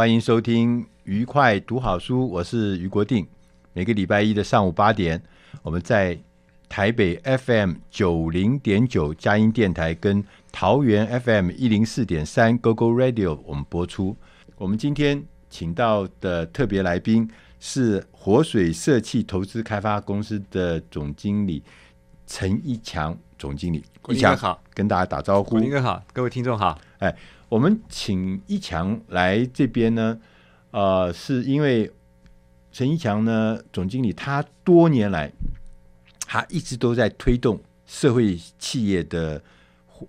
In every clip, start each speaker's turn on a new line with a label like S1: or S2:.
S1: 欢迎收听《愉快读好书》，我是于国定。每个礼拜一的上午八点，我们在台北 FM 九零点九佳音电台跟桃园 FM 一零四点三 GoGo Radio 我们播出。我们今天请到的特别来宾是活水社企投资开发公司的总经理陈一强总经理。
S2: 一强好，
S1: 跟大家打招呼。
S2: 国定哥好，各位听众好。
S1: 哎。我们请一强来这边呢，呃，是因为陈一强呢，总经理他多年来，他一直都在推动社会企业的，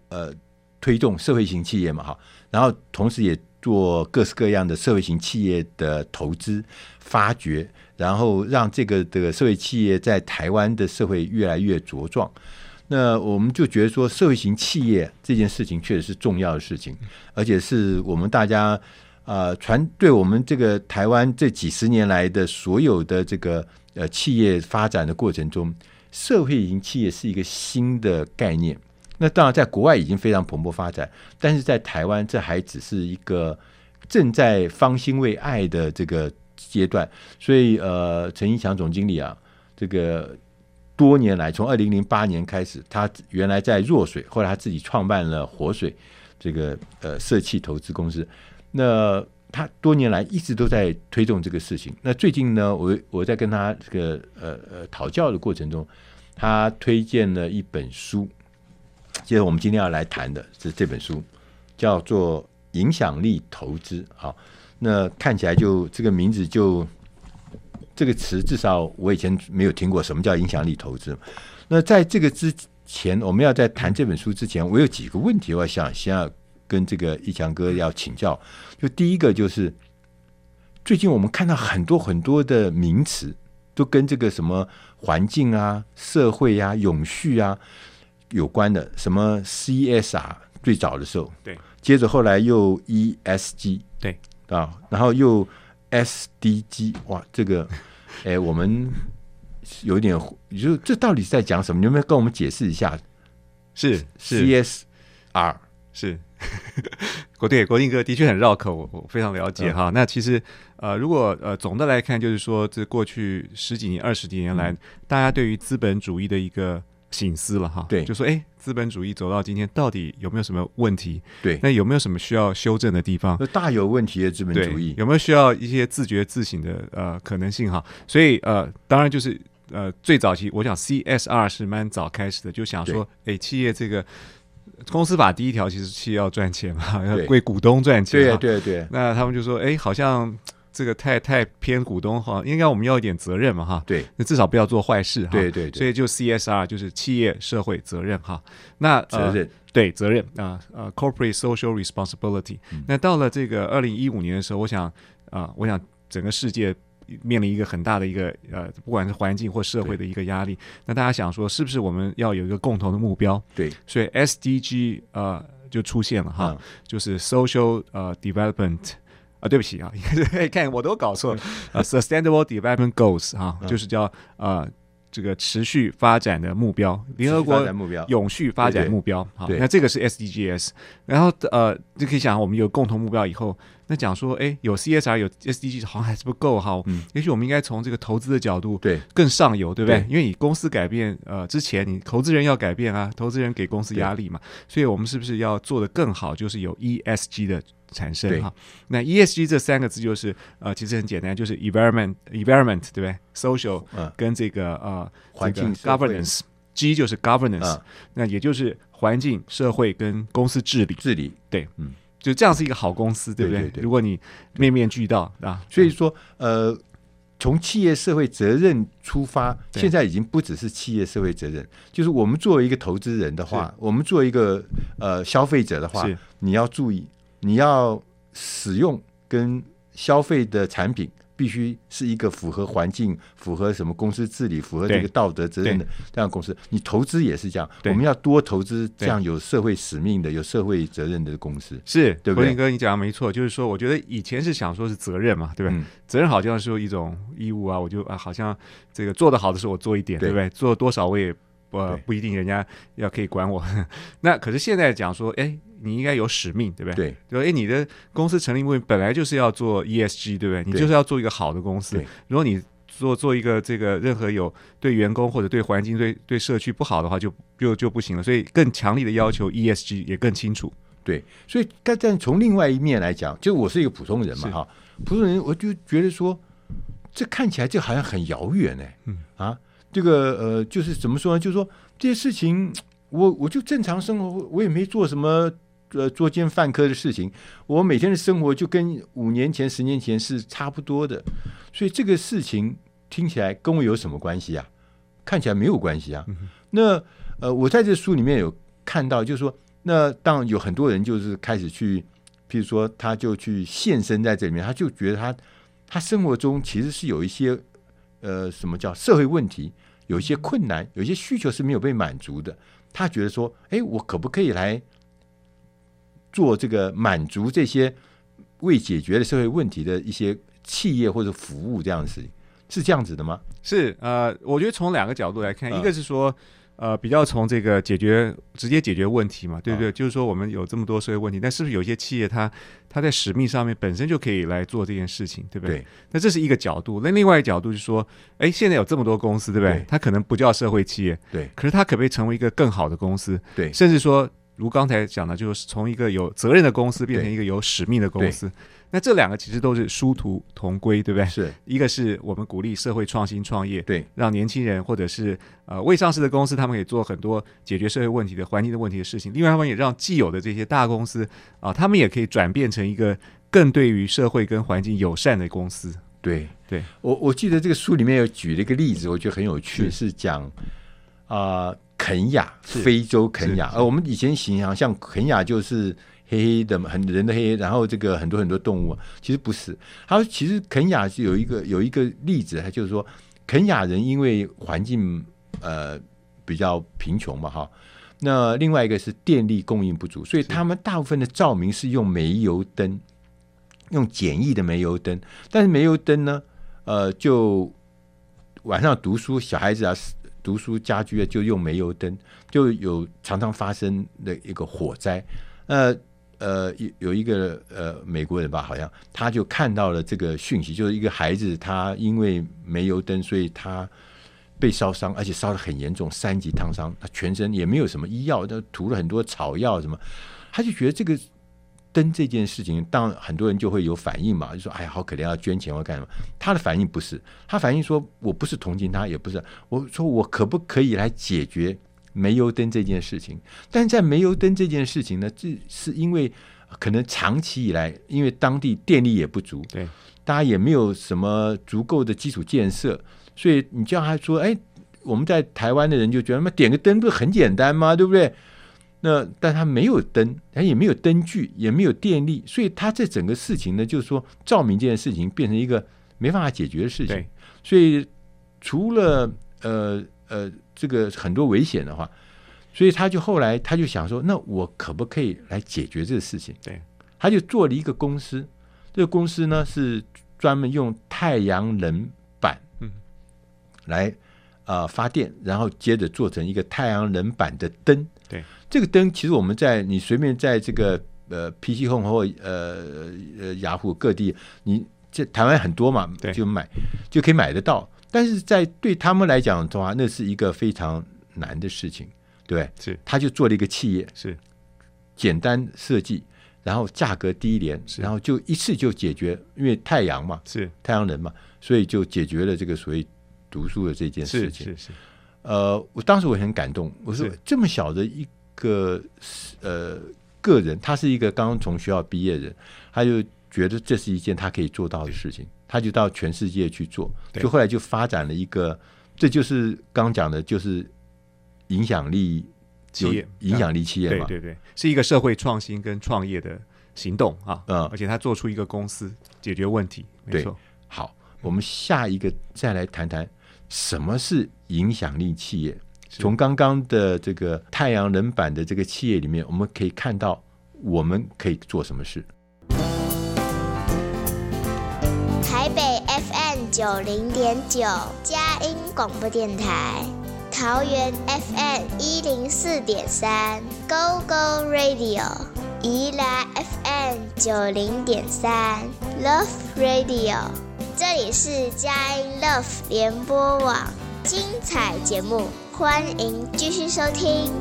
S1: 呃，推动社会型企业嘛，哈，然后同时也做各式各样的社会型企业的投资发掘，然后让这个这个社会企业在台湾的社会越来越茁壮。那我们就觉得说，社会型企业这件事情确实是重要的事情，而且是我们大家啊传对我们这个台湾这几十年来的所有的这个呃企业发展的过程中，社会型企业是一个新的概念。那当然，在国外已经非常蓬勃发展，但是在台湾这还只是一个正在方兴未艾的这个阶段。所以，呃，陈一强总经理啊，这个。多年来，从二零零八年开始，他原来在弱水，后来他自己创办了活水这个呃社企投资公司。那他多年来一直都在推动这个事情。那最近呢，我我在跟他这个呃呃讨教的过程中，他推荐了一本书，就是我们今天要来谈的是这本书，叫做《影响力投资》。好，那看起来就这个名字就。这个词至少我以前没有听过，什么叫影响力投资？那在这个之前，我们要在谈这本书之前，我有几个问题，我想先要跟这个一强哥要请教。就第一个就是，最近我们看到很多很多的名词，都跟这个什么环境啊、社会啊、永续啊有关的，什么 CSR 最早的时候，
S2: 对，
S1: 接着后来又 ESG，
S2: 对
S1: 啊，然后又 SDG，哇，这个。哎，我们有点，就这到底是在讲什么？你有没有跟我们解释一下？
S2: 是是
S1: CSR
S2: 是 国对国定哥的确很绕口，我我非常了解哈。嗯、那其实呃，如果呃总的来看，就是说这过去十几年、二十几年来，嗯、大家对于资本主义的一个。省思了哈，
S1: 对，
S2: 就说哎，资本主义走到今天，到底有没有什么问题？
S1: 对，
S2: 那有没有什么需要修正的地方？
S1: 大有问题的资本主义，
S2: 有没有需要一些自觉自省的呃可能性哈？所以呃，当然就是呃最早期，我想 CSR 是蛮早开始的，就想说哎，企业这个公司法第一条其实企业要赚钱嘛，要为股东赚钱，
S1: 对对对。
S2: 那他们就说哎，好像。这个太太偏股东哈，应该我们要一点责任嘛哈，
S1: 对，
S2: 那至少不要做坏事哈，
S1: 对对对，
S2: 所以就 CSR 就是企业社会责任哈，那
S1: 责任、呃、
S2: 对责任啊呃 Corporate Social Responsibility，、嗯、那到了这个二零一五年的时候，我想啊、呃，我想整个世界面临一个很大的一个呃，不管是环境或社会的一个压力，那大家想说是不是我们要有一个共同的目标？
S1: 对，
S2: 所以 SDG 呃就出现了哈，嗯、就是 Social 呃 Development。啊，对不起啊，看我都搞错了。呃，Sustainable Development Goals 啊，就是叫呃这个持续发展的目标，联合国目标永续发展目标。好，那这个是 SDGs。然后呃，就可以想，我们有共同目标以后，那讲说，哎，有 CSR 有 SDG 好像还是不够哈。嗯，也许我们应该从这个投资的角度，对，更上游，对不对？因为你公司改变，呃，之前你投资人要改变啊，投资人给公司压力嘛，所以我们是不是要做的更好？就是有 ESG 的。产生哈，那 ESG 这三个字就是呃，其实很简单，就是 environment environment 对不对？social 跟这个呃环境 governance，G 就是 governance，那也就是环境、社会跟公司治理
S1: 治理。
S2: 对，嗯，就这样是一个好公司，对不对？如果你面面俱到啊，
S1: 所以说呃，从企业社会责任出发，现在已经不只是企业社会责任，就是我们作为一个投资人的话，我们作为一个呃消费者的话，你要注意。你要使用跟消费的产品。必须是一个符合环境、符合什么公司治理、符合这个道德责任的这样公司。你投资也是这样，我们要多投资这样有社会使命的、有社会责任的公司。
S2: 是，
S1: 对不对？
S2: 哥，你讲的没错，就是说，我觉得以前是想说是责任嘛，对不对？嗯、责任好像是一种义务啊，我就啊，好像这个做得好的时候我做一点，对，对不对？做多少我也不、呃、不一定人家要可以管我。那可是现在讲说，哎。你应该有使命，对不对？对，说哎，你的公司成立目的本来就是要做 ESG，对不对？你就是要做一个好的公司。如果你做做一个这个任何有对员工或者对环境、对对社区不好的话，就就就不行了。所以更强力的要求 ESG 也更清楚。
S1: 对，所以但但从另外一面来讲，就我是一个普通人嘛，哈，普通人我就觉得说，这看起来就好像很遥远呢。嗯啊，这个呃，就是怎么说呢？就是说这些事情，我我就正常生活，我也没做什么。呃，作奸犯科的事情，我每天的生活就跟五年前、十年前是差不多的，所以这个事情听起来跟我有什么关系啊？看起来没有关系啊。嗯、那呃，我在这书里面有看到，就是说，那当有很多人就是开始去，譬如说，他就去现身在这里面，他就觉得他他生活中其实是有一些呃，什么叫社会问题，有一些困难，有一些需求是没有被满足的。他觉得说，哎，我可不可以来？做这个满足这些未解决的社会问题的一些企业或者服务这样的事情，是这样子的吗？
S2: 是呃，我觉得从两个角度来看，一个是说呃，比较从这个解决直接解决问题嘛，对不对？啊、就是说我们有这么多社会问题，但是不是有些企业它它在使命上面本身就可以来做这件事情，对不对？对，那这是一个角度。那另外一个角度就是说，哎，现在有这么多公司，对不对？对，它可能不叫社会企业，对，可是它可不可以成为一个更好的公司？对，甚至说。如刚才讲的，就是从一个有责任的公司变成一个有使命的公司。那这两个其实都是殊途同归，对不对？是一个是我们鼓励社会创新创业，对，让年轻人或者是呃未上市的公司，他们可以做很多解决社会问题的环境的问题的事情。另外，他们也让既有的这些大公司啊、呃，他们也可以转变成一个更对于社会跟环境友善的公司。
S1: 对，对我我记得这个书里面有举了一个例子，我觉得很有趣，是，是讲啊。呃肯亚，非洲肯亚。而我们以前形象像肯亚就是黑黑的，很人的黑黑，然后这个很多很多动物，其实不是。他其实肯亚是有一个有一个例子，他就是说肯亚人因为环境呃比较贫穷嘛，哈。那另外一个是电力供应不足，所以他们大部分的照明是用煤油灯，用简易的煤油灯。但是煤油灯呢，呃，就晚上读书，小孩子啊。读书家居啊就用煤油灯，就有常常发生的一个火灾。呃呃，有有一个呃美国人吧，好像他就看到了这个讯息，就是一个孩子他因为煤油灯，所以他被烧伤，而且烧得很严重，三级烫伤，他全身也没有什么医药，他涂了很多草药什么，他就觉得这个。灯这件事情，当然很多人就会有反应嘛，就说：“哎呀，好可怜，要捐钱或干什么？”他的反应不是，他反应说：“我不是同情他，也不是，我说我可不可以来解决煤油灯这件事情？但在煤油灯这件事情呢，这是因为可能长期以来，因为当地电力也不足，对，大家也没有什么足够的基础建设，所以你叫他说：‘哎，我们在台湾的人就觉得，那点个灯不是很简单吗？对不对？’那但他没有灯，他也没有灯具，也没有电力，所以他这整个事情呢，就是说照明这件事情变成一个没办法解决的事情。所以除了呃呃这个很多危险的话，所以他就后来他就想说，那我可不可以来解决这个事情？对，他就做了一个公司，这个公司呢是专门用太阳能板嗯来啊、呃、发电，然后接着做成一个太阳能板的灯。对。这个灯其实我们在你随便在这个呃 PC Home 或呃呃雅虎各地，你这台湾很多嘛，就买就可以买得到。但是在对他们来讲的话，那是一个非常难的事情，对，是他就做了一个企业，是简单设计，然后价格低廉，然后就一次就解决，因为太阳嘛，是太阳能嘛，所以就解决了这个所谓读书的这件事情。是是是。呃，我当时我很感动，我说这么小的一。个呃个人，他是一个刚刚从学校毕业的人，他就觉得这是一件他可以做到的事情，他就到全世界去做，就后来就发展了一个，这就是刚讲的，就是影响力企业，影响力企业嘛，
S2: 对对对，是一个社会创新跟创业的行动啊，
S1: 嗯，
S2: 而且他做出一个公司解决问题，没错。
S1: 好，我们下一个再来谈谈什么是影响力企业。从刚刚的这个太阳能板的这个企业里面，我们可以看到我们可以做什么事。
S3: 台北 FM 九零点九佳音广播电台，桃园 FM 一零四点三 Go Go Radio，宜兰 FM 九零点三 Love Radio，这里是佳音 Love 联播网，精彩节目。欢迎继续收听。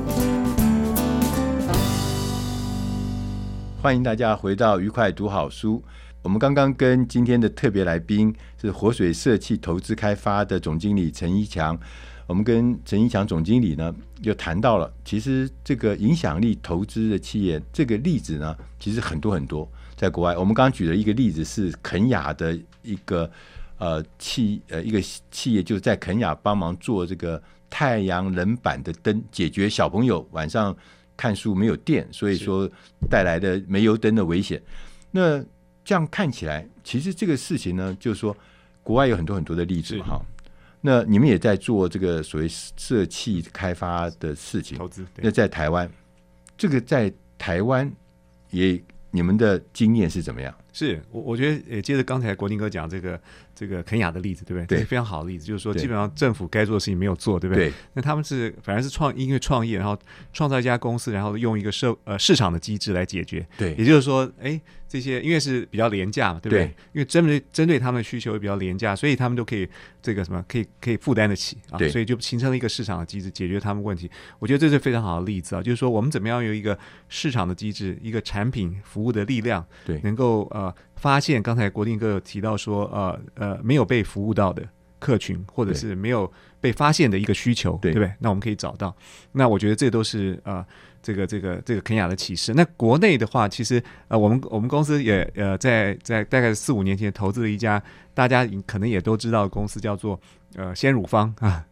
S1: 欢迎大家回到愉快读好书。我们刚刚跟今天的特别来宾是活水社企投资开发的总经理陈一强。我们跟陈一强总经理呢，又谈到了，其实这个影响力投资的企业，这个例子呢，其实很多很多，在国外。我们刚刚举了一个例子是肯亚的一个呃企呃一个企业，就是在肯雅帮忙做这个。太阳能板的灯解决小朋友晚上看书没有电，所以说带来的煤油灯的危险。那这样看起来，其实这个事情呢，就是说国外有很多很多的例子哈。那你们也在做这个所谓社企开发的事情，
S2: 投资。
S1: 那在台湾，这个在台湾也你们的经验是怎么样？
S2: 是我我觉得也接着刚才国定哥讲这个。这个肯雅的例子，对不对？
S1: 对，
S2: 这是非常好的例子，就是说，基本上政府该做的事情没有做，对不对？
S1: 对。
S2: 那他们是反而是创因为创业，然后创造一家公司，然后用一个社呃市场的机制来解决。
S1: 对。
S2: 也就是说，哎，这些因为是比较廉价嘛，对不对？对。因为针对针对他们的需求也比较廉价，所以他们都可以这个什么可以可以负担得起啊。所以就形成了一个市场的机制，解决他们问题。我觉得这是非常好的例子啊，就是说我们怎么样有一个市场的机制，一个产品服务的力量，
S1: 对，
S2: 能够呃。发现刚才国定哥有提到说，呃呃，没有被服务到的客群，或者是没有被发现的一个需求，对，对不对？那我们可以找到。那我觉得这都是呃，这个这个这个肯雅的启示。那国内的话，其实呃，我们我们公司也呃，在在大概四五年前投资了一家大家可能也都知道的公司，叫做呃鲜乳方啊。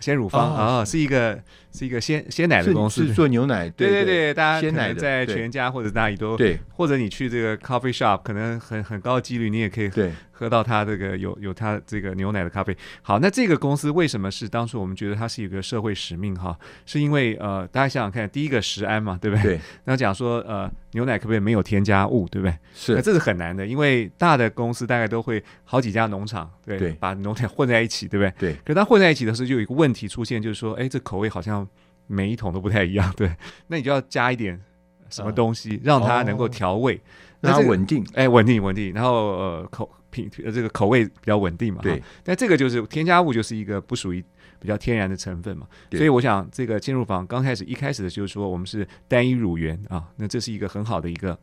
S2: 鲜乳方啊、哦哦，是一个是一个鲜鲜奶的公司，
S1: 是做牛奶。对对对，
S2: 大家鲜奶在全家或者哪里都
S1: 对，
S2: 或者你去这个 coffee shop，可能很很高的几率你也可以对。喝到它这个有有它这个牛奶的咖啡，好，那这个公司为什么是当初我们觉得它是一个社会使命哈？是因为呃，大家想想看，第一个食安嘛，对不对？对。那讲说呃，牛奶可不可以没有添加物，对不对？
S1: 是。
S2: 那这是很难的，因为大的公司大概都会好几家农场，对，对把牛奶混在一起，对不对？
S1: 对。
S2: 可是它混在一起的时候，就有一个问题出现，就是说，哎，这口味好像每一桶都不太一样，对。那你就要加一点什么东西，让它能够调味，
S1: 让它稳定，
S2: 哎，稳定稳定，然后呃口。品呃，这个口味比较稳定嘛，对。但这个就是添加物，就是一个不属于比较天然的成分嘛。所以我想，这个进入坊刚开始一开始的就是说，我们是单一乳源啊，那这是一个很好的一个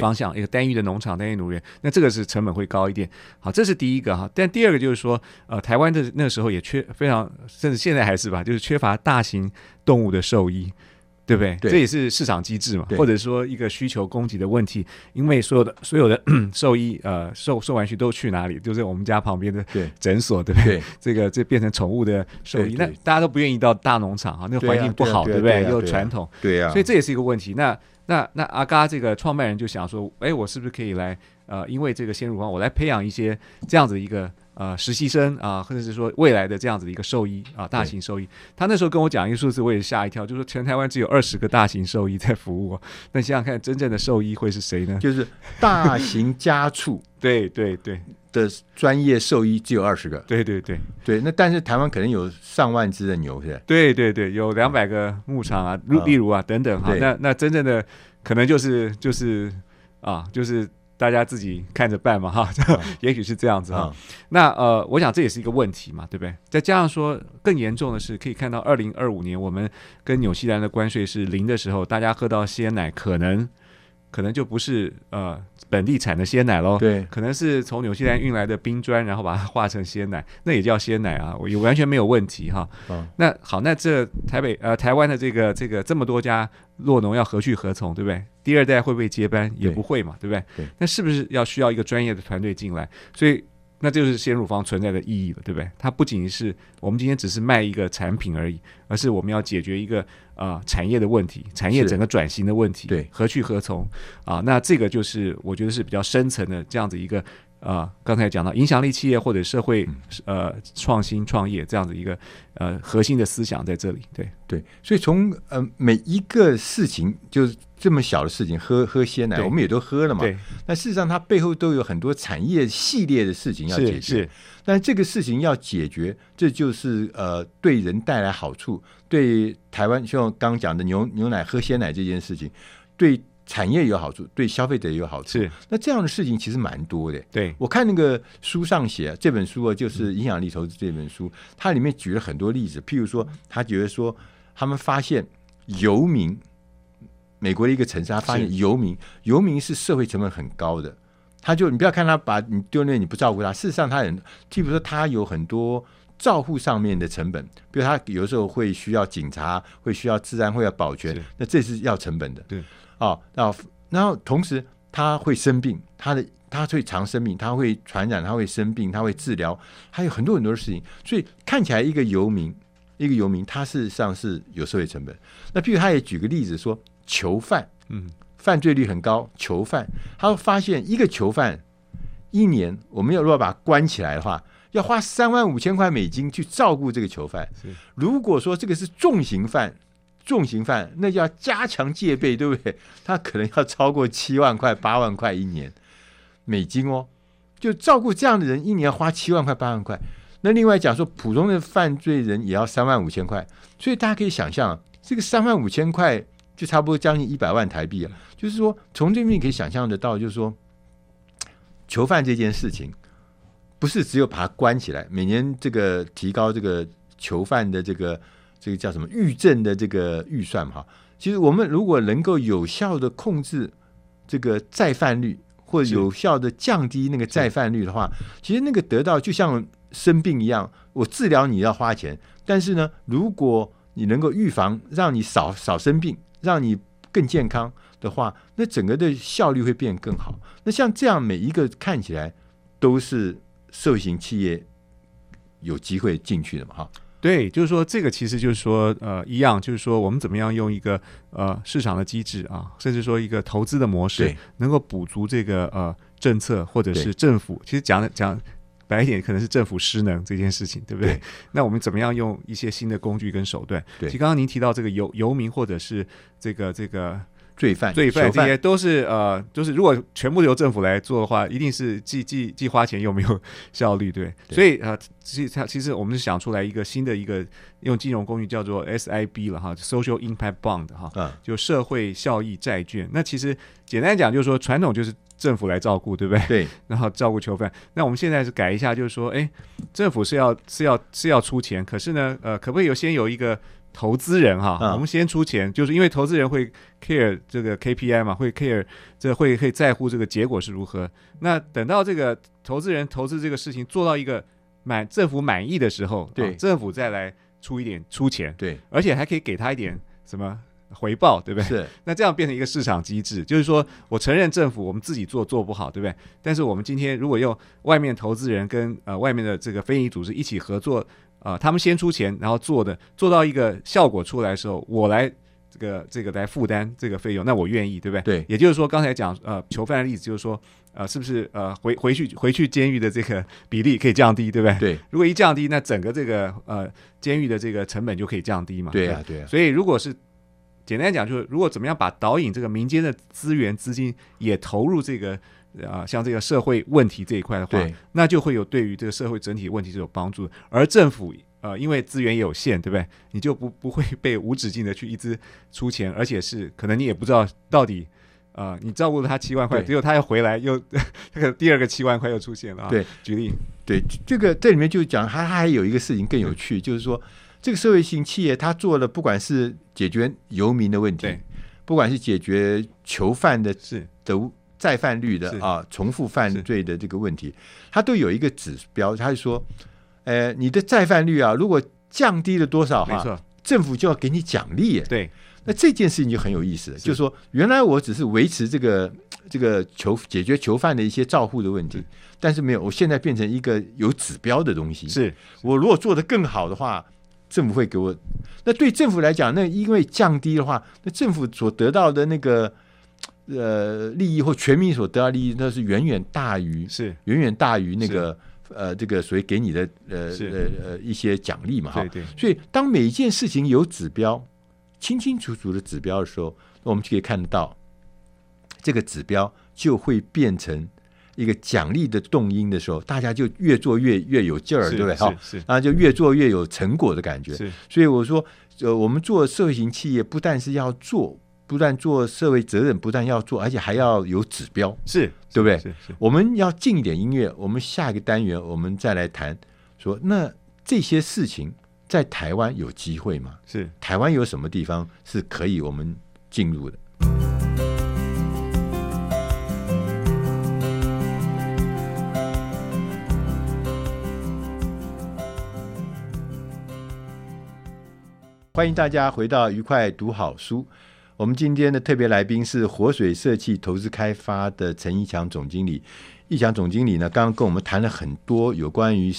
S2: 方向，一个单一的农场，单一乳源。那这个是成本会高一点。好，这是第一个哈。但第二个就是说，呃，台湾的那个时候也缺非常，甚至现在还是吧，就是缺乏大型动物的兽医。对不对？对，这也是市场机制嘛，或者说一个需求供给的问题。因为所有的所有的 兽医呃，兽兽完区都去哪里？就是我们家旁边的诊所，对不对？对，这个这变成宠物的兽医，那大家都不愿意到大农场哈，那个环境不好，对，不对？又传统，
S1: 对呀、啊。
S2: 所以这也是一个问题。那那那阿嘎这个创办人就想说，哎，我是不是可以来呃，因为这个鲜乳坊，我来培养一些这样子一个。呃，实习生啊，或者是说未来的这样子的一个兽医啊，大型兽医，他那时候跟我讲一个数字，我也吓一跳，就是说全台湾只有二十个大型兽医在服务。那想想看，真正的兽医会是谁呢？
S1: 就是大型家畜，
S2: 对对对
S1: 的专业兽医只有二十个。
S2: 对对对
S1: 对，那但是台湾可能有上万只的牛，是吧？
S2: 对对对，有两百个牧场啊，例如啊等等哈。那那真正的可能就是就是啊，就是。大家自己看着办嘛，哈，也许是这样子哈。嗯、那呃，我想这也是一个问题嘛，对不对？再加上说，更严重的是，可以看到二零二五年我们跟纽西兰的关税是零的时候，大家喝到鲜奶可能可能就不是呃本地产的鲜奶喽，
S1: 对，
S2: 可能是从纽西兰运来的冰砖，然后把它化成鲜奶，那也叫鲜奶啊，我也完全没有问题哈。嗯、那好，那这台北呃台湾的这个这个这么多家。洛农要何去何从，对不对？第二代会不会接班？也不会嘛，对，对不对？对。那是不是要需要一个专业的团队进来？所以那就是鲜乳方存在的意义了，对不对？它不仅是我们今天只是卖一个产品而已，而是我们要解决一个啊、呃、产业的问题，产业整个转型的问题，
S1: 对，
S2: 何去何从啊？那这个就是我觉得是比较深层的这样子一个。啊，刚才讲到影响力企业或者社会呃创新创业这样子一个呃核心的思想在这里，对
S1: 对，所以从呃每一个事情就是这么小的事情，喝喝鲜奶，我们也都喝了嘛。对，那事实上它背后都有很多产业系列的事情要解决。是，是，但这个事情要解决，这就是呃对人带来好处，对台湾像刚讲的牛牛奶喝鲜奶这件事情，对。产业有好处，对消费者也有好处。是，那这样的事情其实蛮多的。
S2: 对，
S1: 我看那个书上写这本书啊，就是《影响力投资》这本书，嗯，它里面举了很多例子。譬如说，他觉得说，他们发现游民，美国的一个城市，他发现游民，游民是社会成本很高的。他就你不要看他把你丢那，你不照顾他，事实上他很，譬如说他有很多照护上面的成本，比如他有时候会需要警察，会需要治安，会要保全，那这是要成本的。对。哦，然后，然后同时他会生病，他的他会常生病，他会传染，他会生病，他会治疗，还有很多很多的事情。所以看起来一个游民，一个游民，他事实上是有社会成本。那譬如他也举个例子说，囚犯，嗯，犯罪率很高，囚犯，他会发现一个囚犯一年，我们要如果把他关起来的话，要花三万五千块美金去照顾这个囚犯。如果说这个是重刑犯。重刑犯那就要加强戒备，对不对？他可能要超过七万块、八万块一年美金哦。就照顾这样的人，一年要花七万块、八万块。那另外讲说，普通的犯罪人也要三万五千块。所以大家可以想象，这个三万五千块就差不多将近一百万台币了。就是说，从这面可以想象得到，就是说，囚犯这件事情不是只有把他关起来，每年这个提高这个囚犯的这个。这个叫什么预政的这个预算哈？其实我们如果能够有效的控制这个再犯率，或者有效的降低那个再犯率的话，其实那个得到就像生病一样，我治疗你要花钱，但是呢，如果你能够预防，让你少少生病，让你更健康的话，那整个的效率会变更好。那像这样每一个看起来都是社会型企业有机会进去的嘛哈。
S2: 对，就是说，这个其实就是说，呃，一样，就是说，我们怎么样用一个呃市场的机制啊，甚至说一个投资的模式，能够补足这个呃政策或者是政府，其实讲讲白一点，可能是政府失能这件事情，对不对？对，那我们怎么样用一些新的工具跟手段？对，其实刚刚您提到这个游游民或者是这个这个。
S1: 罪犯、
S2: 罪犯这些都是呃，就是如果全部由政府来做的话，一定是既既既花钱又没有效率，对。对，所以呃，其实其实我们是想出来一个新的一个用金融工具叫做 SIB 了哈，Social Impact Bond 哈，嗯，就社会效益债券。那其实简单讲就是说，传统就是政府来照顾，对不对？对。然后照顾囚犯。那我们现在是改一下，就是说，哎，政府是要是要是要出钱，可是呢，呃，可不可以有先有一个。投资人哈，我们先出钱，就是因为投资人会 care 这个 KPI 嘛，会 care 这个会会在乎这个结果是如何。那等到这个投资人投资这个事情做到一个满政府满意的时候，对，政府再来出一点出钱，对，而且还可以给他一点什么回报，对不对？是。那这样变成一个市场机制，就是说我承认政府我们自己做做不好，对不对？但是我们今天如果用外面投资人跟呃外面的这个非营利组织一起合作。啊、呃，他们先出钱，然后做的做到一个效果出来的时候，我来这个这个来负担这个费用，那我愿意，对不对？对，也就是说，刚才讲呃囚犯的例子，就是说呃是不是呃回回去回去监狱的这个比例可以降低，对不对？对，如果一降低，那整个这个呃监狱的这个成本就可以降低嘛。对啊，对啊。所以如果是简单讲，就是如果怎么样把导引这个民间的资源资金也投入这个。啊，像这个社会问题这一块的话，那就会有对于这个社会整体问题是有帮助。而政府呃，因为资源也有限，对不对？你就不不会被无止境的去一直出钱，而且是可能你也不知道到底啊、呃，你照顾了他七万块，结果他又回来又 这个第二个七万块又出现了啊。对，举例，
S1: 对这个这里面就讲，他还有一个事情更有趣，就是说这个社会性企业他做了，不管是解决游民的问题，不管是解决囚犯的是的。再犯率的啊，重复犯罪的这个问题，它都有一个指标。他就说，呃，你的再犯率啊，如果降低了多少哈，政府就要给你奖励。对，那这件事情就很有意思，是就是说，原来我只是维持这个这个囚解决囚犯的一些照护的问题，但是没有，我现在变成一个有指标的东西。
S2: 是
S1: 我如果做得更好的话，政府会给我。那对政府来讲，那因为降低的话，那政府所得到的那个呃利益或全民所得到利益，那是远远大于
S2: 是
S1: 远远大于那个呃这个所谓给你的呃呃呃一些奖励嘛哈。对对。所以当每一件事情有指标。清清楚楚的指标的时候，我们就可以看得到，这个指标就会变成一个奖励的动因的时候，大家就越做越越有劲儿，对不对？哈，然后就越做越有成果的感觉。是所以我说，呃，我们做社会型企业，不但是要做，不但做社会责任，不但要做，而且还要有指标，
S2: 是
S1: 对不对？
S2: 是是。
S1: 我们要进一点音乐，我们下一个单元我们再来谈说，那这些事情。在台湾有机会吗？
S2: 是
S1: 台湾有什么地方是可以我们进入的？欢迎大家回到愉快读好书。我们今天的特别来宾是活水设计投资开发的陈一强总经理。一强总经理呢，刚刚跟我们谈了很多有关于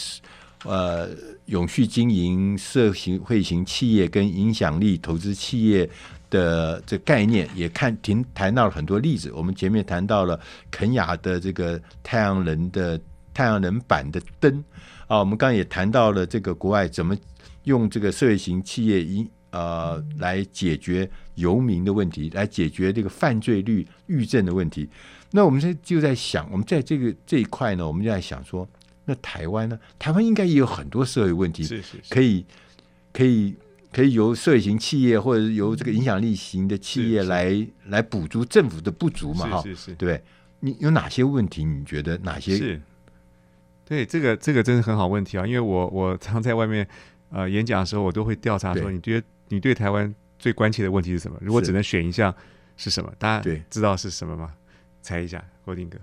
S1: 呃。永续经营、社行会型企业跟影响力投资企业的这概念，也看听谈到了很多例子。我们前面谈到了肯雅的这个太阳能的太阳能板的灯啊，我们刚刚也谈到了这个国外怎么用这个社会型企业一呃来解决游民的问题，来解决这个犯罪率预症的问题。那我们现在就在想，我们在这个这一块呢，我们就在想说。那台湾呢？台湾应该也有很多社会问题，是是是可以可以可以由社会型企业或者由这个影响力型的企业来来补足政府的不足嘛？哈，是是是对，你有哪些问题？你觉得哪些？
S2: 是，对，这个这个真是很好问题啊！因为我我常在外面呃演讲的时候，我都会调查说，你觉得你对台湾最关切的问题是什么？如果只能选一项是什么？大家知道是什么吗？猜一下，郭定哥，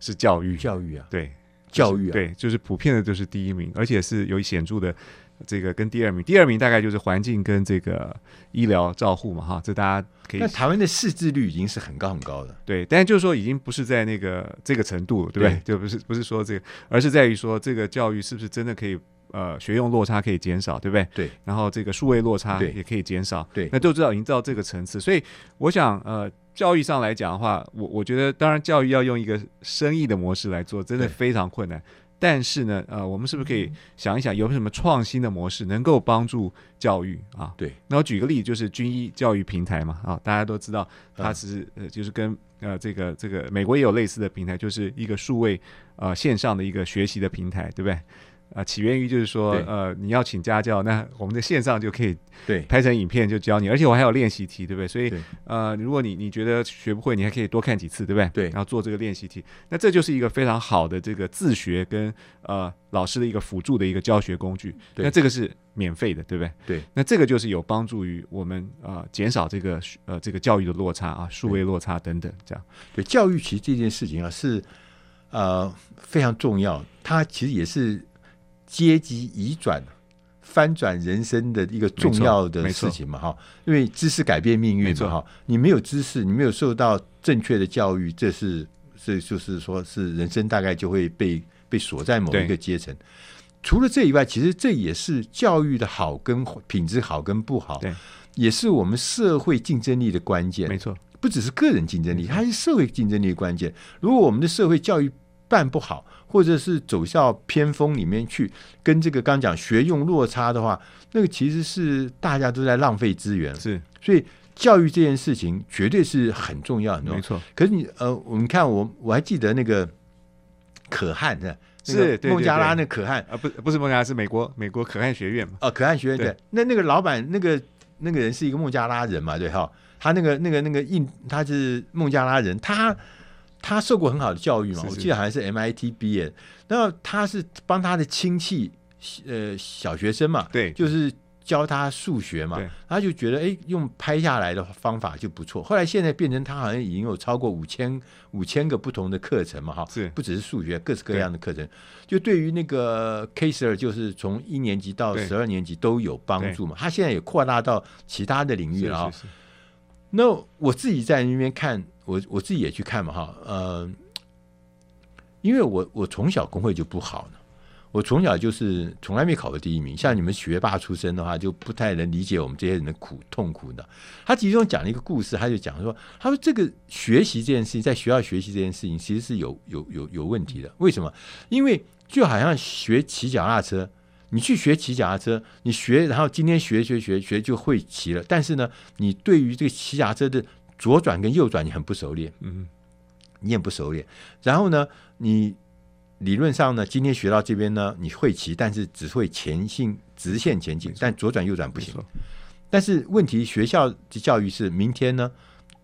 S2: 是教育，
S1: 教育啊，
S2: 对。
S1: 教育、啊、
S2: 对，就是普遍的都是第一名，而且是有显著的这个跟第二名，第二名大概就是环境跟这个医疗照护嘛，哈，这大家可以。
S1: 那台湾的识字率已经是很高很高的，
S2: 对，但是就是说已经不是在那个这个程度，对不对？对就不是不是说这个，而是在于说这个教育是不是真的可以呃学用落差可以减少，对不对？
S1: 对，
S2: 然后这个数位落差也可以减少，
S1: 对，
S2: 那都知道已经到这个层次，所以我想呃。教育上来讲的话，我我觉得当然教育要用一个生意的模式来做，真的非常困难。但是呢，呃，我们是不是可以想一想，有什么创新的模式能够帮助教育啊？
S1: 对。
S2: 那我举个例子，就是军医教育平台嘛，啊，大家都知道，它是呃，就是跟呃这个这个美国也有类似的平台，就是一个数位呃线上的一个学习的平台，对不对？啊，起源于就是说，呃，你要请家教，那我们的线上就可以对拍成影片就教你，而且我还有练习题，对不对？所以，呃，如果你你觉得学不会，你还可以多看几次，对不对？
S1: 对，
S2: 然后做这个练习题，那这就是一个非常好的这个自学跟呃老师的一个辅助的一个教学工具。那这个是免费的，对不对？
S1: 对，
S2: 那这个就是有帮助于我们呃减少这个呃这个教育的落差啊，数位落差等等，这样。
S1: 对，教育其实这件事情啊是呃非常重要，它其实也是。阶级移转、翻转人生的一个重要的事情嘛，哈，因为知识改变命运嘛，哈，你没有知识，你没有受到正确的教育，这是这就是说是人生大概就会被被锁在某一个阶层。除了这以外，其实这也是教育的好跟品质好跟不好，对，也是我们社会竞争力的关键。
S2: 没错，
S1: 不只是个人竞争力，它是社会竞争力的关键。如果我们的社会教育办不好，或者是走向偏锋里面去，跟这个刚讲学用落差的话，那个其实是大家都在浪费资源。
S2: 是，
S1: 所以教育这件事情绝对是很重要，很重要。
S2: 没错。
S1: 可是你呃，我们看我我还记得那个可汗的，是孟加拉那可汗
S2: 啊，不不是孟加拉，是美国美国可汗学院嘛？
S1: 哦，可汗学院对。那那个老板那个那个人是一个孟加拉人嘛？对哈，他那个那个那个印他是孟加拉人，他。他受过很好的教育嘛？是是，我记得好像是 MIT 毕业。那他是帮他的亲戚，呃，小学生嘛，
S2: 对，
S1: 就是教他数学嘛，他就觉得哎，用拍下来的方法就不错。后来现在变成他好像已经有超过五千五千个不同的课程嘛，哈，
S2: 是
S1: 不只是数学，各式各样的课程。就对于那个 Kaiser，就是从一年级到十二年级都有帮助嘛。他现在也扩大到其他的领域了啊。那我自己在那边看，我我自己也去看嘛，哈，呃，因为我我从小工会就不好呢。我从小就是从来没考过第一名，像你们学霸出身的话，就不太能理解我们这些人的苦痛苦的。他其中讲了一个故事，他就讲说，他说这个学习这件事情，在学校学习这件事情，其实是有有有有问题的。为什么？因为就好像学骑脚踏车，你去学骑脚踏车，你学，然后今天学学学学就会骑了，但是呢，你对于这个骑脚踏车的左转跟右转，你很不熟练，嗯，你也不熟练。然后呢，你。理论上呢，今天学到这边呢，你会骑，但是只会前进直线前进，但左转右转不行。但是问题，学校的教育是明天呢，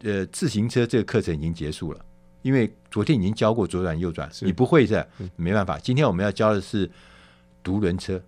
S1: 呃，自行车这个课程已经结束了，因为昨天已经教过左转右转，你不会是，没办法。今天我们要教的是独轮车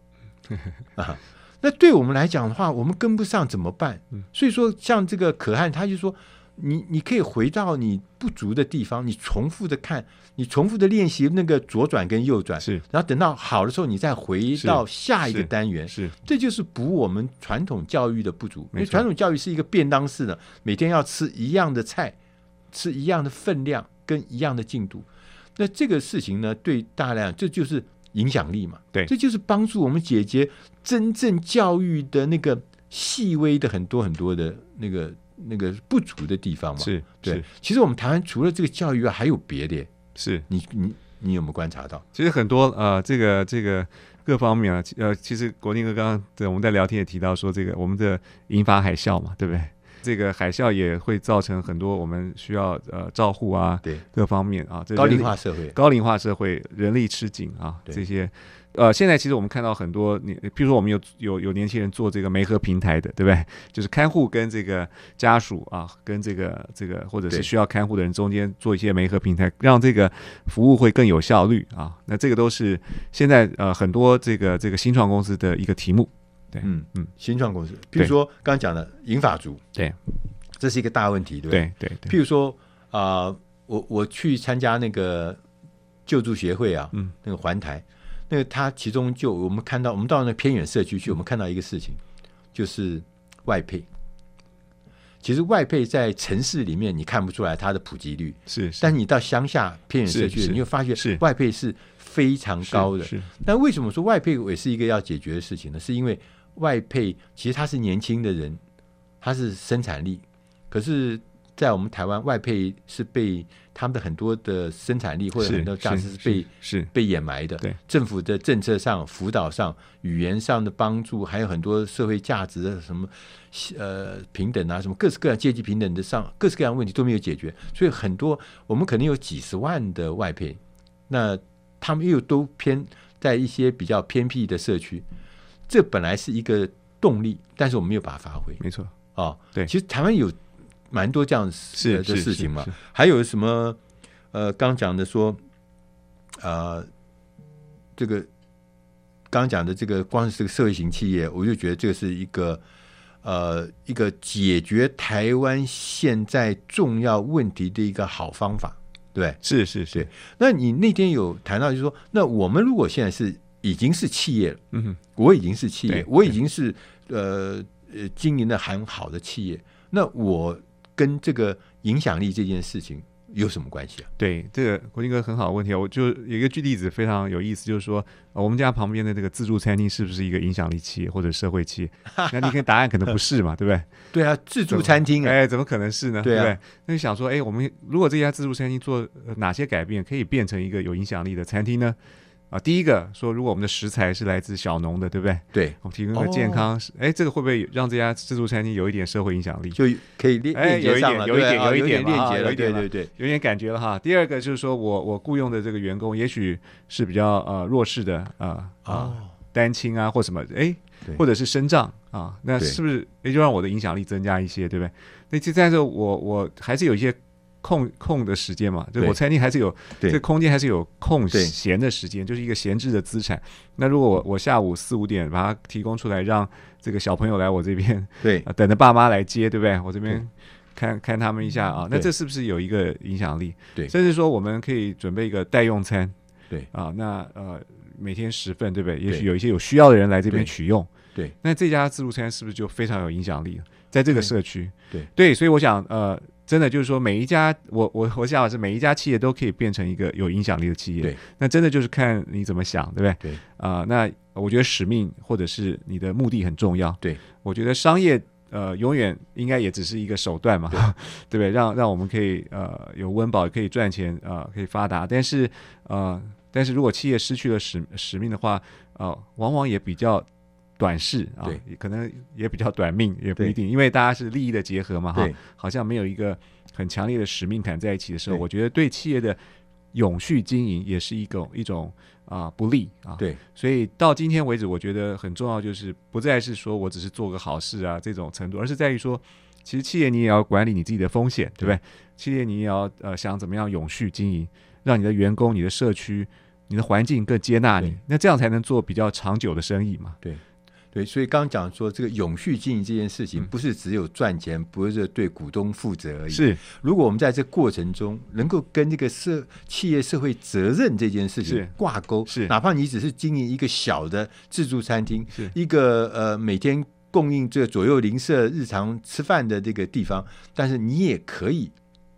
S1: 啊，那对我们来讲的话，我们跟不上怎么办？所以说，像这个可汗，他就说。你你可以回到你不足的地方，你重复的看，你重复的练习那个左转跟右转，
S2: 是，
S1: 然后等到好的时候，你再回到下一个单元，
S2: 是，是，
S1: 这就是补我们传统教育的不足。因为传统教育是一个便当式的，每天要吃一样的菜，吃一样的分量跟一样的进度。那这个事情呢，对大量这就是影响力嘛，
S2: 对，
S1: 这就是帮助我们解决真正教育的那个细微的很多很多的那个。那个不足的地方嘛，
S2: 是对。
S1: 其实我们台湾除了这个教育外，还有别的。
S2: 是
S1: 你你你有没有观察到？
S2: 其实很多呃，这个这个各方面啊，呃，其实国定哥刚刚对我们在聊天也提到说，这个我们的银发海啸嘛，对不对？这个海啸也会造成很多我们需要呃照护啊，
S1: 对
S2: 各方面啊，
S1: 高龄化社会，
S2: 高龄化社会人力吃紧啊，这些。呃，现在其实我们看到很多你，比如说我们有有有年轻人做这个媒合平台的，对不对？就是看护跟这个家属啊，跟这个这个或者是需要看护的人中间做一些媒合平台，让这个服务会更有效率啊。那这个都是现在呃很多这个这个新创公司的一个题目。对，嗯嗯，
S1: 新创公司，比如说刚刚讲的银发族，
S2: 对，
S1: 这是一个大问题，对不对？
S2: 对对，对。
S1: 譬如说啊、呃，我我去参加那个救助协会啊，嗯，那个环台。那个他其中就我们看到，我们到那偏远社区去，我们看到一个事情，就是外配。其实外配在城市里面你看不出来它的普及率
S2: 是，是，
S1: 但你到乡下偏远社区，你会发现外配是非常高的。但为什么说外配也是一个要解决的事情呢？是因为外配其实他是年轻的人，他是生产力，可是。在我们台湾，外配是被他们的很多的生产力或者很多价值是被是，被掩埋的。
S2: 对
S1: 政府的政策上、辅导上、语言上的帮助，还有很多社会价值的什么呃平等啊，什么各式各样阶级平等的上各式各样问题都没有解决。所以很多我们可能有几十万的外配，那他们又都偏在一些比较偏僻的社区，这本来是一个动力，但是我们没有把它发挥。
S2: 没错，
S1: 哦，
S2: 对，
S1: 其实台湾有。蛮多这样子的事情嘛，还有什么？呃，刚讲的说，呃，这个刚讲的这个，光是这个社会型企业，我就觉得这是一个呃一个解决台湾现在重要问题的一个好方法，对，
S2: 是是是。
S1: 那你那天有谈到，就是说，那我们如果现在是已经是企业了，嗯哼，我已经是企业，我已经是呃呃经营的很好的企业，那我。跟这个影响力这件事情有什么关系啊？
S2: 对，这个国定哥很好的问题啊，我就有一个举例子非常有意思，就是说，我们家旁边的这个自助餐厅是不是一个影响力企业或者社会企业？那你看答案可能不是嘛，对不对？
S1: 对啊，自助餐厅，
S2: 哎，怎么可能是呢？
S1: 对啊，
S2: 对不对？那就想说，哎，我们如果这家自助餐厅做哪些改变，可以变成一个有影响力的餐厅呢？啊，第一个说，如果我们的食材是来自小农的，对不对？
S1: 对，
S2: 我们提供个健康，哎、哦，这个会不会让这家自助餐厅有一点社会影响力？
S1: 就可以链链接上了，
S2: 有一点，有一点，有一点
S1: 链接了，对对
S2: 有点感觉了哈。第二个就是说我我雇佣的这个员工，也许是比较呃弱势的啊啊、呃，单亲啊或什么，哎，或者是身障啊，那是不是也就让我的影响力增加一些，对不对？那这但是我我还是有一些空空的时间嘛，就
S1: 对。
S2: 我餐厅还是有对。这空间还是有空闲的时间，就是一个闲置的资产。那如果我我下午四五点把它提供出来，让这个小朋友来我这边，
S1: 对。
S2: 啊，等着爸妈来接，对不对？我这
S1: 边
S2: 看看他们一下啊，那这是不是有一个影响力？
S1: 对。
S2: 甚至说我们可以准备一个代用餐，
S1: 对。
S2: 啊，那呃每天十份，对不对？也
S1: 许
S2: 有一些有需要的人来这
S1: 边
S2: 取用，
S1: 对。
S2: 那这家自助餐是不是就非常有影响力了？在这个社区，
S1: 对。
S2: 对，所以我想呃。真的就是说，每一家我我我想法是每一家企业都可以变成一个有影响力的企业。
S1: 对，
S2: 那真的就是看你怎么想，对不对？
S1: 对
S2: 啊、呃，那我觉得使命或者是你的目的很重要。
S1: 对，
S2: 我觉得商业呃永远应该也只是一个手段嘛，对，对不对？让让我们可以呃有温饱，可以赚钱啊、呃，可以发达。但是呃，但是如果企业失去了使使命的话，呃，往往也比较。短视啊，可能也比较短命，也不一定，因为大家是利益的结合嘛，哈，好像没有一个很强烈的使命感在一起的时候，我觉得对企业的永续经营也是一种一种啊、呃、不利啊。
S1: 对，
S2: 所以到今天为止，我觉得很重要就是不再是说我只是做个好事啊这种程度，而是在于说，其实企业你也要管理你自己的风险，对不对？企业你也要呃想怎么样永续经营，让你的员工、你的社区、你的环境更接纳你，那这样才能做比较长久的生意嘛。
S1: 对。对，所以刚刚讲说这个永续经营这件事情，不是只有赚钱，嗯、不是对股东负责而已。
S2: 是，
S1: 如果我们在这过程中能够跟这个社企业社会责任这件事情挂钩，
S2: 是，
S1: 哪怕你只是经营一个小的自助餐厅，
S2: 是
S1: 一个呃每天供应这左右邻舍日常吃饭的这个地方，但是你也可以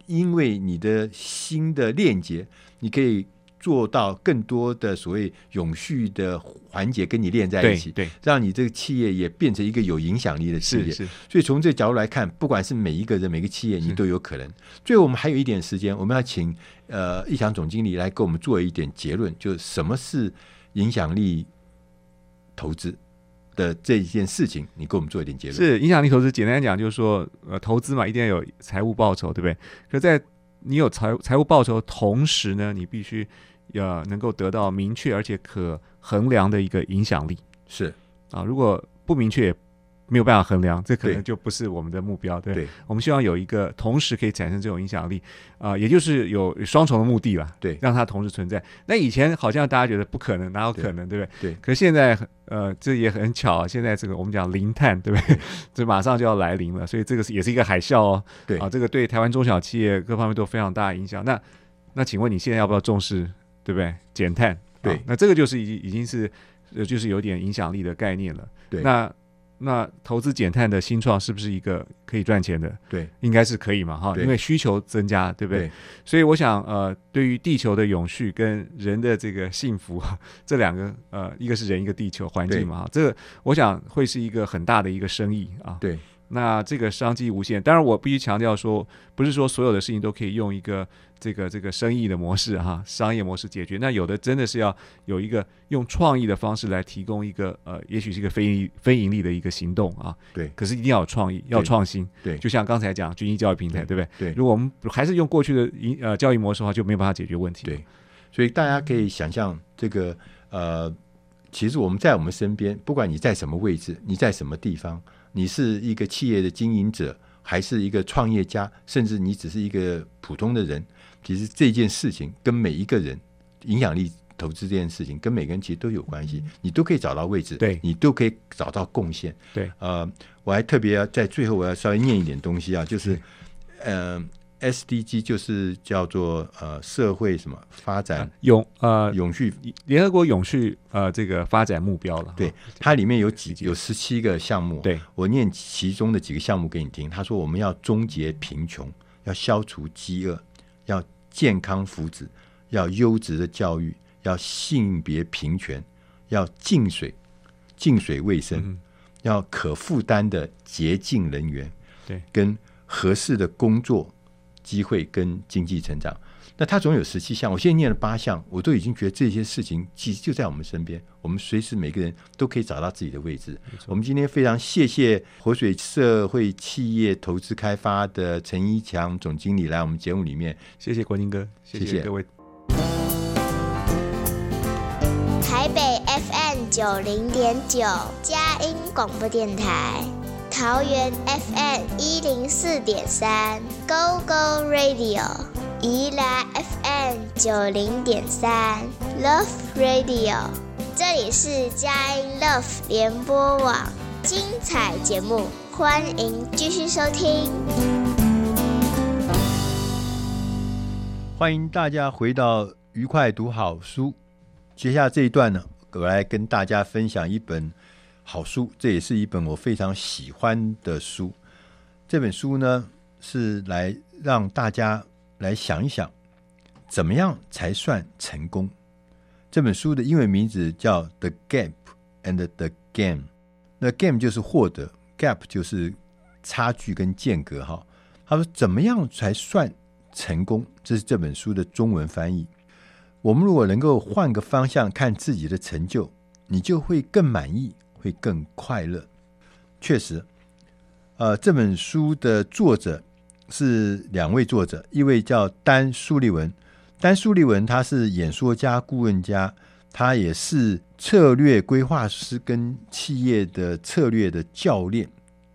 S1: 因为你的新的链接，你可以。做到更多的所谓永续的环节跟你连在一起，
S2: 对，对，
S1: 让你这个企业也变成一个有影响力的企业。
S2: 是是，
S1: 所以从这个角度来看，不管是每一个人、每个企业，你都有可能。最后，我们还有一点时间，我们要请呃易翔总经理来给我们做一点结论，就是什么是影响力投资的这一件事情，你给我们做一点结论。
S2: 是影响力投资，简单讲就是说，呃，投资嘛，一定要有财务报酬，对不对？可在你有财财务报酬的同时呢，你必须。要能够得到明确而且可衡量的一个影响力
S1: 是
S2: 啊，如果不明确，没有办法衡量，这可能就不是我们的目标。对，对我们希望有一个同时可以产生这种影响力啊，也就是有双重的目的了。
S1: 对，让
S2: 它同时存在。那以前好像大家觉得不可能，哪有可能，对，对不对？
S1: 对。
S2: 可是现在呃，这也很巧啊，现在这个我们讲零碳，对不对？这马上就要来临了，所以这个是也是一个海啸哦。
S1: 对
S2: 啊，这个对台湾中小企业各方面都非常大的影响。那那请问你现在要不要重视？对不对？减碳，
S1: 对、
S2: 啊，那这个就是已已经是，呃，就是有点影响力的概念了。
S1: 对，
S2: 那那投资减碳的新创是不是一个可以赚钱的？
S1: 对，
S2: 应该是可以嘛，哈，因为需求增加，对不对？对，所以我想，呃，对于地球的永续跟人的这个幸福，这两个，呃，一个是人，一个地球环境嘛，哈，这个我想会是一个很大的一个生意啊。
S1: 对。
S2: 那这个商机无限，当然我必须强调说，不是说所有的事情都可以用一个这个这个生意的模式哈，商业模式解决。那有的真的是要有一个用创意的方式来提供一个呃，也许是一个非非盈利的一个行动啊。
S1: 对。
S2: 可是一定要有创意，要创新。
S1: 对。
S2: 就像刚才讲军医教育平台，对，不对？
S1: 对。
S2: 如果我们还是用过去的营呃教育模式的话，就没有办法解决问题。
S1: 对。所以大家可以想象，这个呃，其实我们在我们身边，不管你在什么位置，你在什么地方。你是一个企业的经营者，还是一个创业家，甚至你只是一个普通的人，其实这件事情跟每一个人影响力投资这件事情，跟每个人其实都有关系。你都可以找到位置，
S2: 对，
S1: 你都可以找到贡献。
S2: 对，
S1: 呃，我还特别要在最后我要稍微念一点东西啊，就是，嗯。呃 SDG 就是叫做呃社会什么发展
S2: 永呃
S1: 永续
S2: 联合国永续呃这个发展目标了。
S1: 对，它里面有几有十七个项目。
S2: 对，
S1: 我念其中的几个项目给你听。他说我们要终结贫穷，要消除饥饿，要健康福祉，要优质的教育，要性别平权，要净水净水卫生，嗯，要可负担的洁净能源。
S2: 对，
S1: 跟合适的工作。机会跟经济成长，那它总有十七项。我现在念了八项，我都已经觉得这些事情其实就在我们身边，我们随时每个人都可以找到自己的位置。我们今天非常谢谢活水社会企业投资开发的陈一强总经理来我们节目里面，
S2: 谢谢国宁哥，谢谢各位。
S3: 台北 FM 九零点九佳音广播电台。桃园 FM 一零四点三，Go Go Radio，宜兰 FM 九零点三，Love Radio，这里是佳音 Love 联播网，精彩节目，欢迎继续收听。
S1: 欢迎大家回到愉快读好书。接下来这一段呢，我来跟大家分享一本好书，这也是一本我非常喜欢的书。这本书呢，是来让大家来想一想，怎么样才算成功？这本书的英文名字叫《The Gap and the Game》。那 Game 就是获得，Gap 就是差距跟间隔。哈，他说怎么样才算？成功，这是这本书的中文翻译。我们如果能够换个方向看自己的成就，你就会更满意，会更快乐。确实，呃，这本书的作者是两位作者，一位叫丹·苏利文，丹·苏利文他是演说家、顾问家，他也是策略规划师跟企业的策略的教练，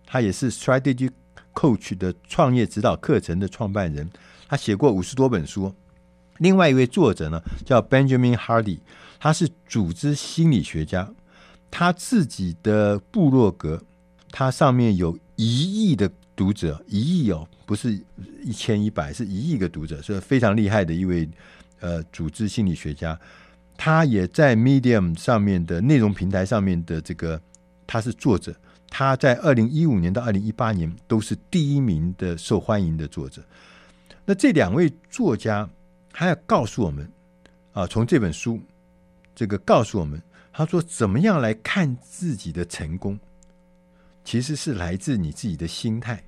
S1: 他也是 Strategy Coach 的创业指导课程的创办人。他写过五十多本书。另外一位作者呢，叫 Benjamin Hardy，他是组织心理学家。他自己的部落格，他上面有一亿的读者，一亿哦，不是一千一百，是一亿个读者，是非常厉害的一位呃组织心理学家。他也在 Medium 上面的内容平台上面的这个，他是作者。他在二零一五年到二零一八年都是第一名的受欢迎的作者。那这两位作家，还要告诉我们啊，从这本书这个告诉我们，他说怎么样来看自己的成功，其实是来自你自己的心态。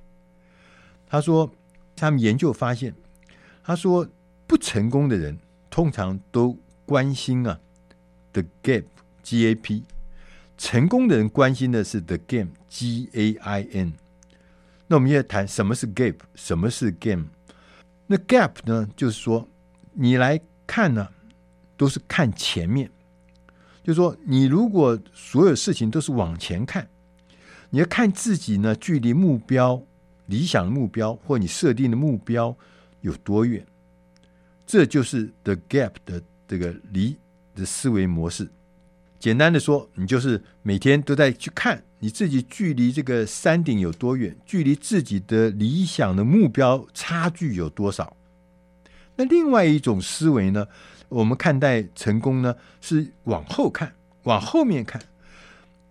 S1: 他说他们研究发现，他说不成功的人通常都关心啊，the gap，G A P，成功的人关心的是 the game，G A I N。那我们现在谈什么是 gap，什么是 game。那 gap 呢？就是说，你来看呢，都是看前面。就是说，你如果所有事情都是往前看，你要看自己呢，距离目标、理想的目标或你设定的目标有多远，这就是 the gap 的这个离的思维模式。简单的说，你就是每天都在去看你自己距离这个山顶有多远，距离自己的理想的目标差距有多少。那另外一种思维呢，我们看待成功呢，是往后看，往后面看，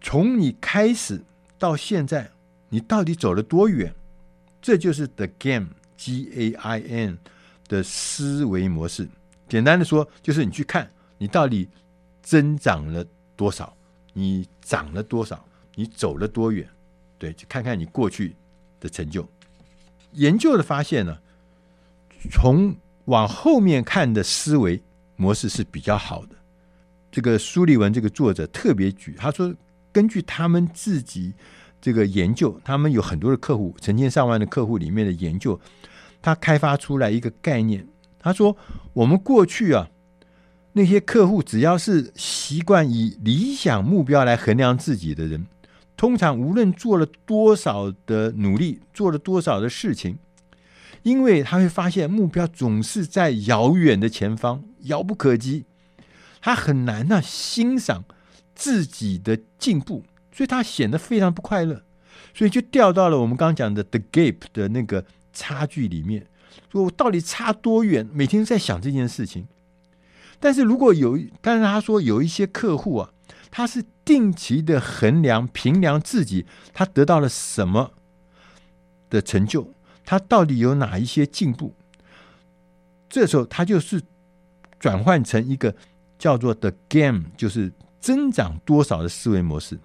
S1: 从你开始到现在，你到底走了多远？这就是 The Game G A I N 的思维模式。简单的说，就是你去看你到底增长了。多少？你涨了多少？你走了多远？对，就看看你过去的成就。研究的发现呢，从往后面看的思维模式是比较好的。这个苏利文这个作者特别举，他说，根据他们自己这个研究，他们有很多的客户，成千上万的客户里面的研究，他开发出来一个概念。他说，我们过去啊。那些客户只要是习惯以理想目标来衡量自己的人，通常无论做了多少的努力，做了多少的事情，因为他会发现目标总是在遥远的前方，遥不可及，他很难呢、欣赏自己的进步，所以他显得非常不快乐，所以就掉到了我们刚刚讲的 the gap 的那个差距里面，说我到底差多远？每天在想这件事情。但是如果有，但是他说有一些客户啊，他是定期的衡量、评量自己，他得到了什么的成就，他到底有哪一些进步？这时候他就是转换成一个叫做 “the game”，就是增长多少的思维模式。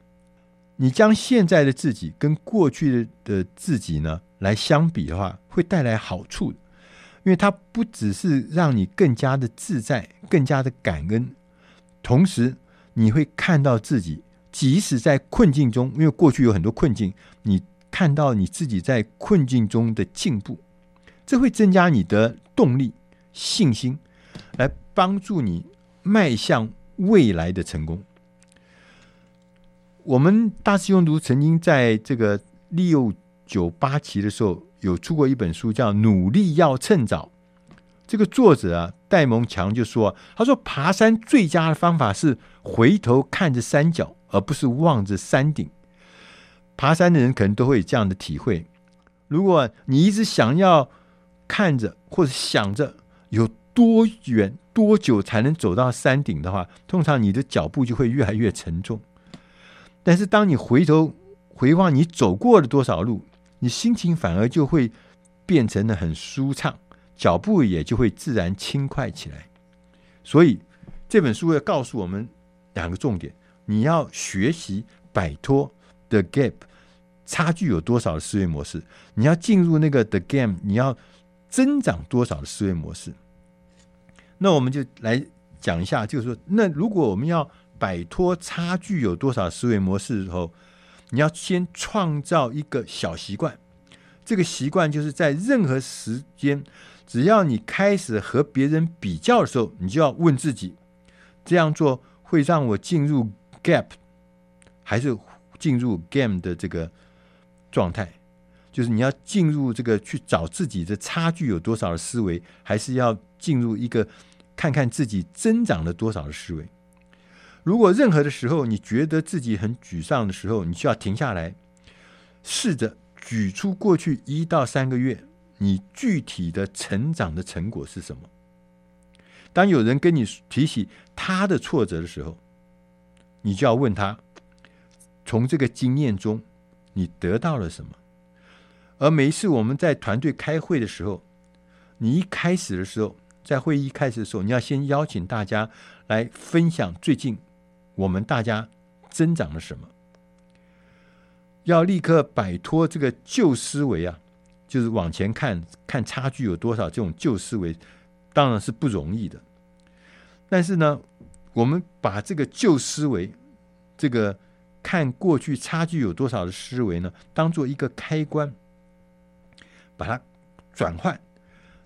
S1: 你将现在的自己跟过去的自己呢来相比的话，会带来好处。因为它不只是让你更加的自在、更加的感恩，同时你会看到自己，即使在困境中，因为过去有很多困境，你看到你自己在困境中的进步，这会增加你的动力、信心，来帮助你迈向未来的成功。我们大师兄读曾经在这个六九八期的时候有出过一本书，叫《努力要趁早》。这个作者啊，戴蒙强就说：“他说爬山最佳的方法是回头看着山脚，而不是望着山顶。爬山的人可能都会有这样的体会。如果你一直想要看着或者想着有多远多久才能走到山顶的话，通常你的脚步就会越来越沉重。但是当你回头回望你走过了多少路，你心情反而就会变成了很舒畅。”脚步也就会自然轻快起来，所以这本书要告诉我们两个重点：你要学习摆脱 the gap 差距有多少的思维模式，你要进入那个 the game，你要增长多少的思维模式。那我们就来讲一下，就是说，那如果我们要摆脱差距有多少思维模式的时候，你要先创造一个小习惯，这个习惯就是在任何时间。只要你开始和别人比较的时候，你就要问自己：这样做会让我进入 gap，还是进入 game 的这个状态？就是你要进入这个去找自己的差距有多少的思维，还是要进入一个看看自己增长了多少的思维？如果任何的时候你觉得自己很沮丧的时候，你就要停下来，试着举出过去一到三个月。你具体的成长的成果是什么？当有人跟你提起他的挫折的时候，你就要问他：从这个经验中，你得到了什么？而每一次我们在团队开会的时候，你一开始的时候，在会议开始的时候，你要先邀请大家来分享最近我们大家增长了什么，要立刻摆脱这个旧思维啊！就是往前看看差距有多少，这种旧思维当然是不容易的。但是呢，我们把这个旧思维，这个看过去差距有多少的思维呢，当做一个开关，把它转换，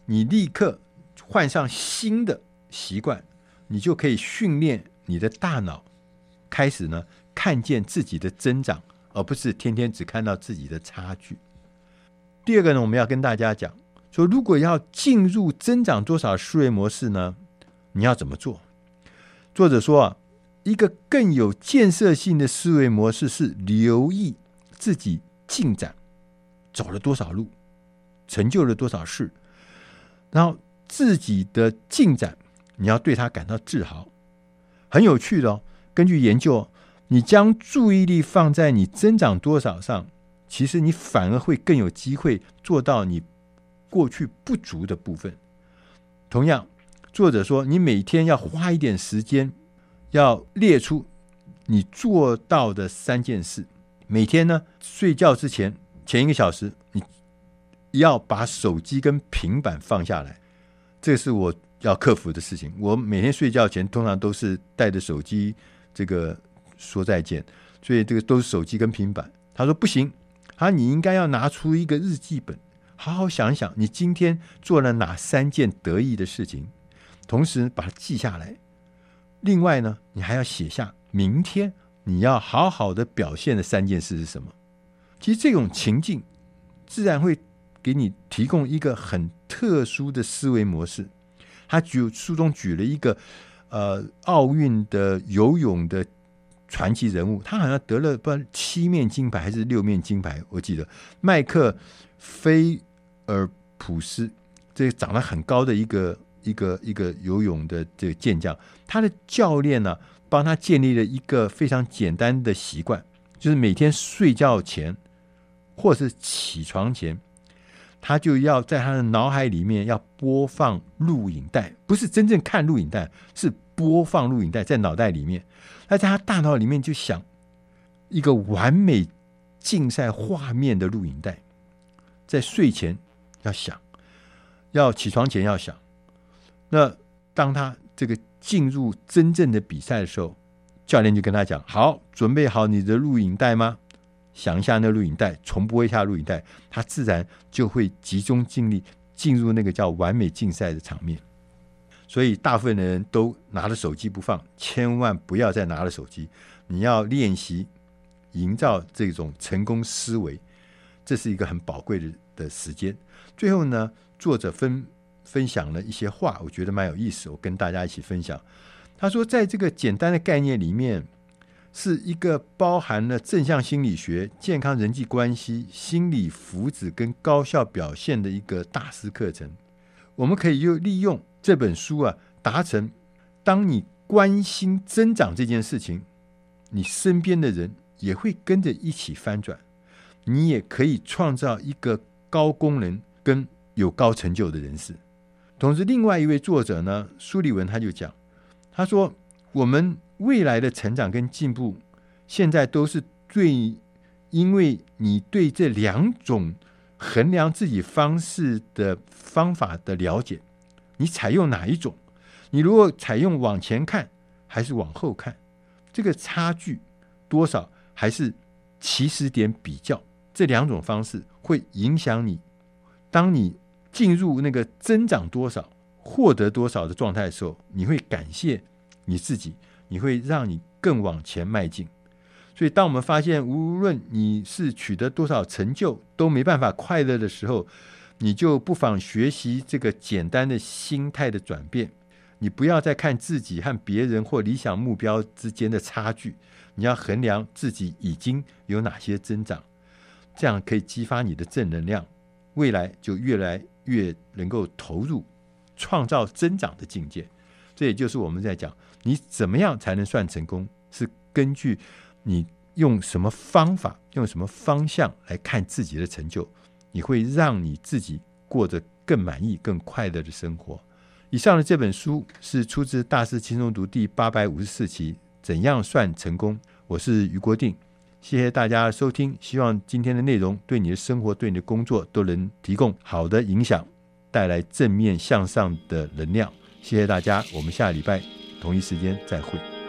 S1: 你立刻换上新的习惯，你就可以训练你的大脑，开始呢看见自己的增长，而不是天天只看到自己的差距。第二个呢，我们要跟大家讲说，如果要进入增长多少思维模式呢？你要怎么做？作者说啊，一个更有建设性的思维模式是留意自己进展，走了多少路，成就了多少事，然后自己的进展，你要对他感到自豪。很有趣的哦，根据研究，你将注意力放在你增长多少上。其实你反而会更有机会做到你过去不足的部分。同样，作者说，你每天要花一点时间，要列出你做到的三件事。每天呢，睡觉之前前一个小时，你要把手机跟平板放下来。这是我要克服的事情。我每天睡觉前通常都是带着手机，这个说再见，所以这个都是手机跟平板。他说不行。啊，你应该要拿出一个日记本，好好想想，你今天做了哪三件得意的事情，同时把它记下来。另外呢，你还要写下明天你要好好的表现的三件事是什么。其实这种情境自然会给你提供一个很特殊的思维模式。他举书中举了一个呃奥运的游泳的。传奇人物，他好像得了不知道七面金牌还是六面金牌，我记得麦克菲尔普斯，这个长得很高的一个一个一个游泳的这个健将，他的教练呢，帮他建立了一个非常简单的习惯，就是每天睡觉前或是起床前，他就要在他的脑海里面要播放录影带，不是真正看录影带，是播放录影带在脑袋里面。他在他大脑里面就想一个完美竞赛画面的录影带，在睡前要想，要起床前要想。那当他这个进入真正的比赛的时候，教练就跟他讲：“好，准备好你的录影带吗？想一下那录影带，重播一下录影带，他自然就会集中精力进入那个叫完美竞赛的场面。”所以，大部分的人都拿着手机不放，千万不要再拿着手机。你要练习营造这种成功思维，这是一个很宝贵的的时间。最后呢，作者分分享了一些话，我觉得蛮有意思，我跟大家一起分享。他说，在这个简单的概念里面，是一个包含了正向心理学、健康人际关系、心理福祉跟高效表现的一个大师课程。我们可以又利用这本书啊，达成当你关心增长这件事情，你身边的人也会跟着一起翻转，你也可以创造一个高功能跟有高成就的人士。同时，另外一位作者呢，苏利文他就讲，他说我们未来的成长跟进步，现在都是最因为你对这两种衡量自己方式的方法的了解，你采用哪一种？你如果采用往前看还是往后看，这个差距多少，还是起始点比较，这两种方式会影响你。当你进入那个增长多少、获得多少的状态的时候，你会感谢你自己，你会让你更往前迈进。所以，当我们发现无论你是取得多少成就都没办法快乐的时候，你就不妨学习这个简单的心态的转变。你不要再看自己和别人或理想目标之间的差距，你要衡量自己已经有哪些增长，这样可以激发你的正能量，未来就越来越能够投入创造增长的境界。这也就是我们在讲，你怎么样才能算成功，是根据你用什么方法、用什么方向来看自己的成就，你会让你自己过着更满意、更快乐的生活。以上的这本书是出自《大师轻松读》第八百五十四期，怎样算成功？我是余国定，谢谢大家收听，希望今天的内容对你的生活、对你的工作都能提供好的影响，带来正面向上的能量。谢谢大家，我们下礼拜同一时间再会。